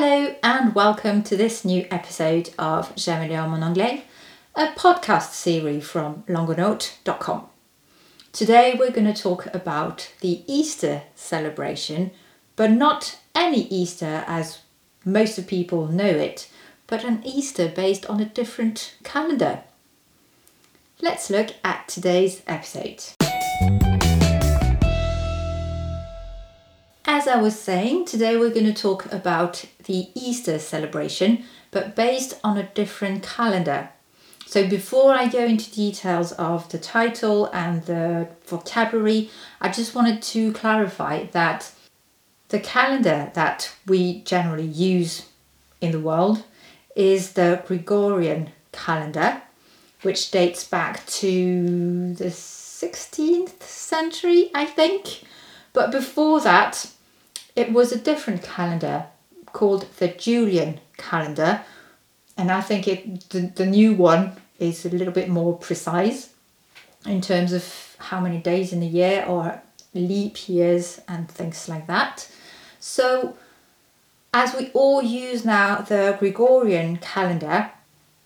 Hello and welcome to this new episode of J'améliore mon anglais, a podcast series from longonote.com. Today we're going to talk about the Easter celebration, but not any Easter as most of people know it, but an Easter based on a different calendar. Let's look at today's episode. As I was saying, today we're going to talk about the Easter celebration, but based on a different calendar. So, before I go into details of the title and the vocabulary, I just wanted to clarify that the calendar that we generally use in the world is the Gregorian calendar, which dates back to the 16th century, I think. But before that, it was a different calendar called the Julian calendar, and I think it the, the new one is a little bit more precise in terms of how many days in a year or leap years and things like that. So, as we all use now the Gregorian calendar,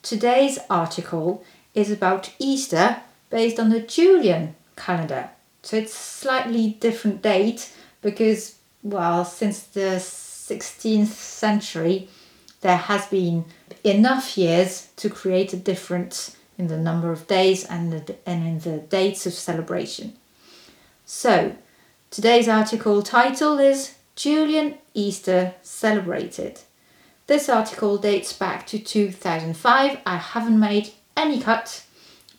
today's article is about Easter based on the Julian calendar. So it's slightly different date because well, since the 16th century, there has been enough years to create a difference in the number of days and, the, and in the dates of celebration. So, today's article title is Julian Easter Celebrated. This article dates back to 2005. I haven't made any cut,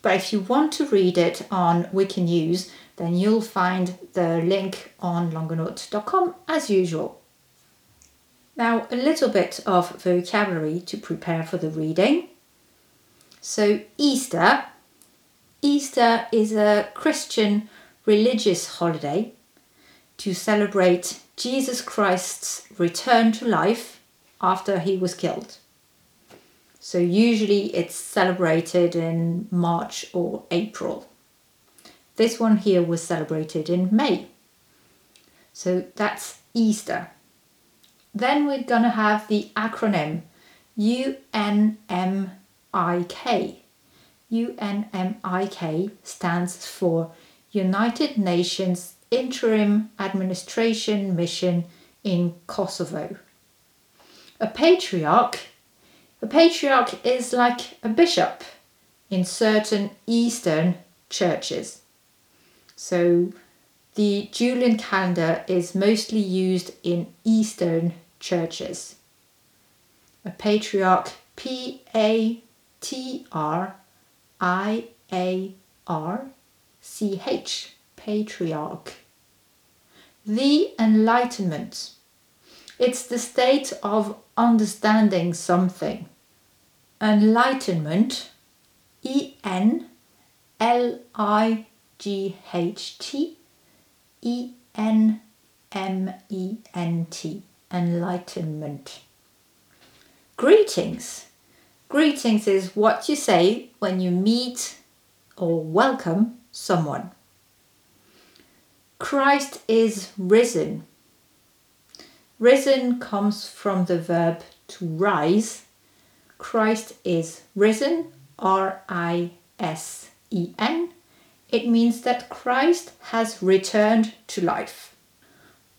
but if you want to read it on Wikinews, then you'll find the link on longonote.com as usual. Now, a little bit of vocabulary to prepare for the reading. So, Easter. Easter is a Christian religious holiday to celebrate Jesus Christ's return to life after he was killed. So, usually it's celebrated in March or April. This one here was celebrated in May. So that's Easter. Then we're going to have the acronym UNMIK. UNMIK stands for United Nations Interim Administration Mission in Kosovo. A patriarch, a patriarch is like a bishop in certain Eastern churches. So the Julian calendar is mostly used in Eastern churches. A patriarch, P A T R I A R C H, patriarch. The Enlightenment. It's the state of understanding something. Enlightenment, E N L I G H T E N M E N T, enlightenment. Greetings. Greetings is what you say when you meet or welcome someone. Christ is risen. Risen comes from the verb to rise. Christ is risen, R I S E N, it means that Christ has returned to life.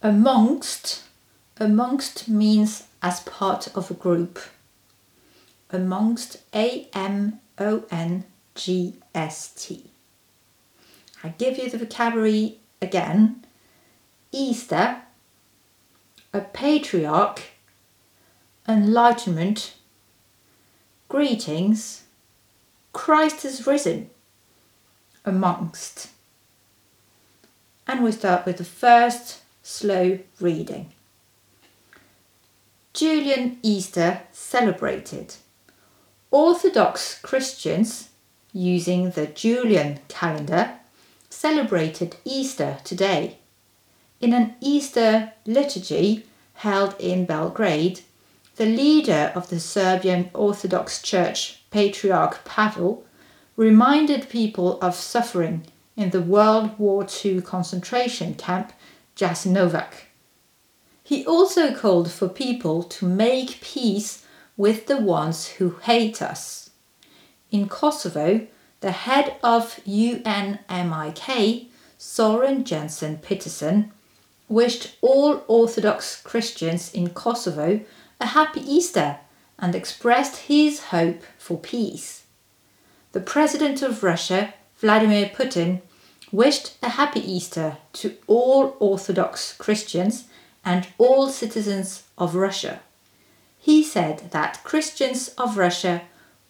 Amongst, amongst means as part of a group. Amongst, A M O N G S T. I give you the vocabulary again. Easter, a patriarch, enlightenment, greetings, Christ is risen amongst. And we start with the first slow reading. Julian Easter celebrated. Orthodox Christians, using the Julian calendar, celebrated Easter today. In an Easter liturgy held in Belgrade, the leader of the Serbian Orthodox Church, Patriarch Pavel, reminded people of suffering in the World War II concentration camp Jasenovac. He also called for people to make peace with the ones who hate us. In Kosovo, the head of UNMIK, Soren Jensen Petersen, wished all Orthodox Christians in Kosovo a happy Easter and expressed his hope for peace. The President of Russia, Vladimir Putin, wished a happy Easter to all Orthodox Christians and all citizens of Russia. He said that Christians of Russia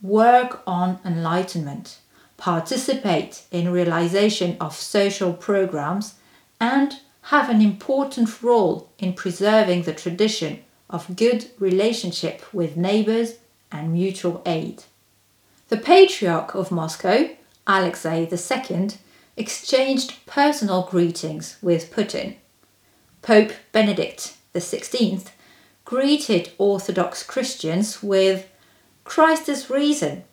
work on enlightenment, participate in realization of social programs, and have an important role in preserving the tradition of good relationship with neighbors and mutual aid. The Patriarch of Moscow, Alexei II, exchanged personal greetings with Putin. Pope Benedict XVI greeted Orthodox Christians with Christ is reason.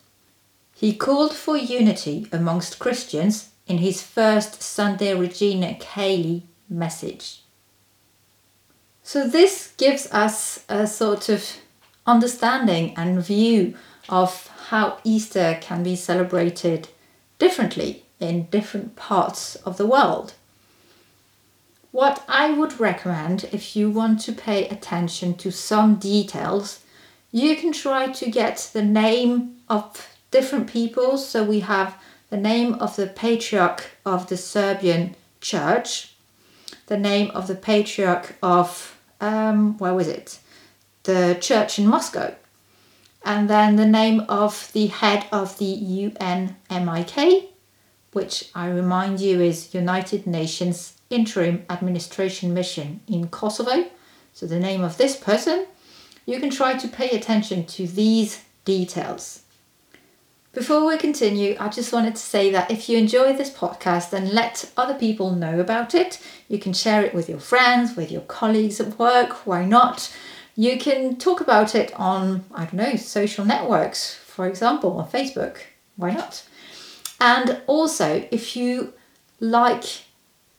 He called for unity amongst Christians in his first Sunday Regina Caeli message. So, this gives us a sort of understanding and view of how Easter can be celebrated differently in different parts of the world. What I would recommend if you want to pay attention to some details, you can try to get the name of different people. So we have the name of the patriarch of the Serbian church, the name of the patriarch of, um, where was it? The church in Moscow, and then the name of the head of the UNMIK, which I remind you is United Nations Interim Administration Mission in Kosovo. So, the name of this person, you can try to pay attention to these details. Before we continue, I just wanted to say that if you enjoy this podcast, then let other people know about it. You can share it with your friends, with your colleagues at work, why not? You can talk about it on, I don't know, social networks, for example, on Facebook, why not? And also, if you like,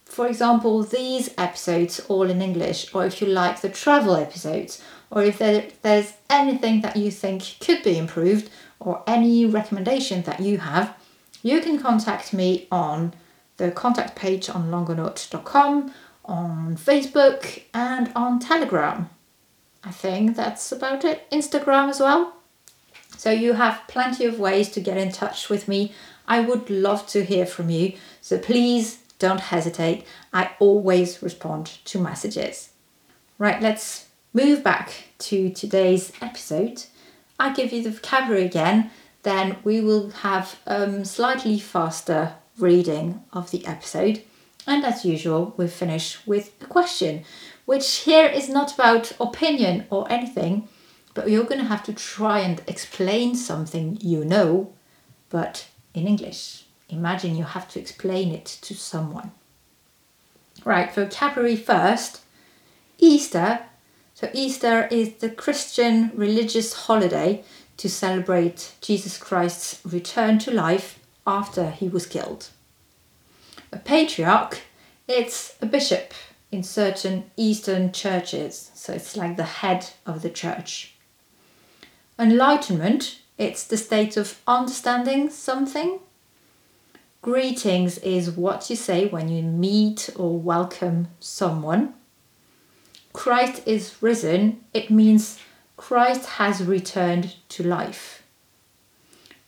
for example, these episodes all in English, or if you like the travel episodes, or if there, there's anything that you think could be improved, or any recommendation that you have, you can contact me on the contact page on longonaut.com, on Facebook, and on Telegram. I think that's about it. Instagram as well. So you have plenty of ways to get in touch with me I would love to hear from you, so please don't hesitate. I always respond to messages. Right, let's move back to today's episode. I give you the vocabulary again, then we will have um, slightly faster reading of the episode. And as usual, we finish with a question, which here is not about opinion or anything, but you're going to have to try and explain something you know, but in English. Imagine you have to explain it to someone. Right, vocabulary first. Easter. So, Easter is the Christian religious holiday to celebrate Jesus Christ's return to life after he was killed. A patriarch, it's a bishop in certain Eastern churches, so it's like the head of the church. Enlightenment it's the state of understanding something. Greetings is what you say when you meet or welcome someone. Christ is risen, it means Christ has returned to life.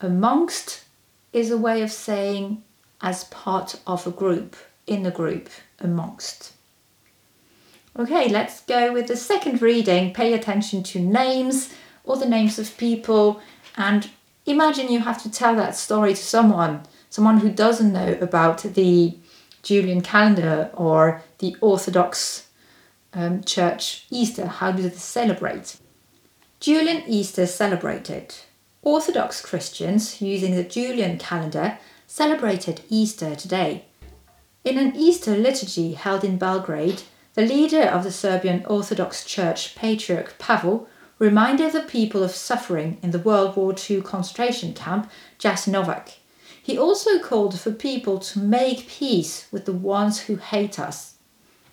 Amongst is a way of saying as part of a group, in a group, amongst. Okay, let's go with the second reading. Pay attention to names or the names of people and imagine you have to tell that story to someone, someone who doesn't know about the Julian calendar or the Orthodox um, Church Easter. How do they celebrate? Julian Easter celebrated. Orthodox Christians using the Julian calendar celebrated Easter today. In an Easter liturgy held in Belgrade, the leader of the Serbian Orthodox Church, Patriarch Pavel, reminded the people of suffering in the World War II concentration camp Jasenovac. He also called for people to make peace with the ones who hate us.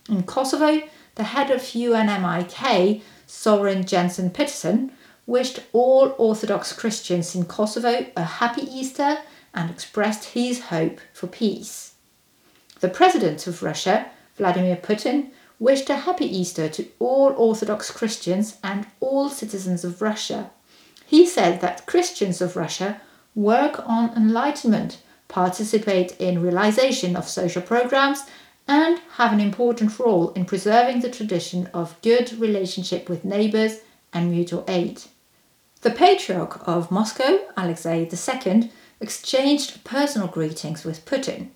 In Kosovo, the head of UNMIK, Soren Jensen Petersen, wished all Orthodox Christians in Kosovo a happy Easter and expressed his hope for peace. The President of Russia, Vladimir Putin, wished a happy Easter to all Orthodox Christians and all citizens of Russia. He said that Christians of Russia work on enlightenment, participate in realization of social programs, and have an important role in preserving the tradition of good relationship with neighbors and mutual aid. The Patriarch of Moscow, Alexei II, exchanged personal greetings with Putin.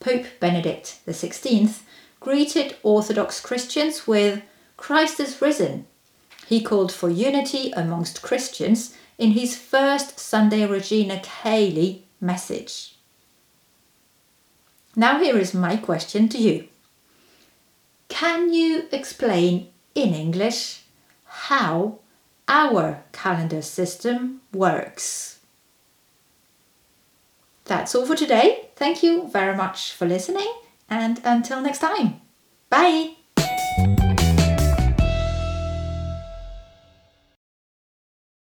Pope Benedict XVI greeted Orthodox Christians with Christ is risen. He called for unity amongst Christians in his first Sunday Regina Caeli message. Now, here is my question to you Can you explain in English how our calendar system works? That's all for today. Thank you very much for listening, and until next time, bye!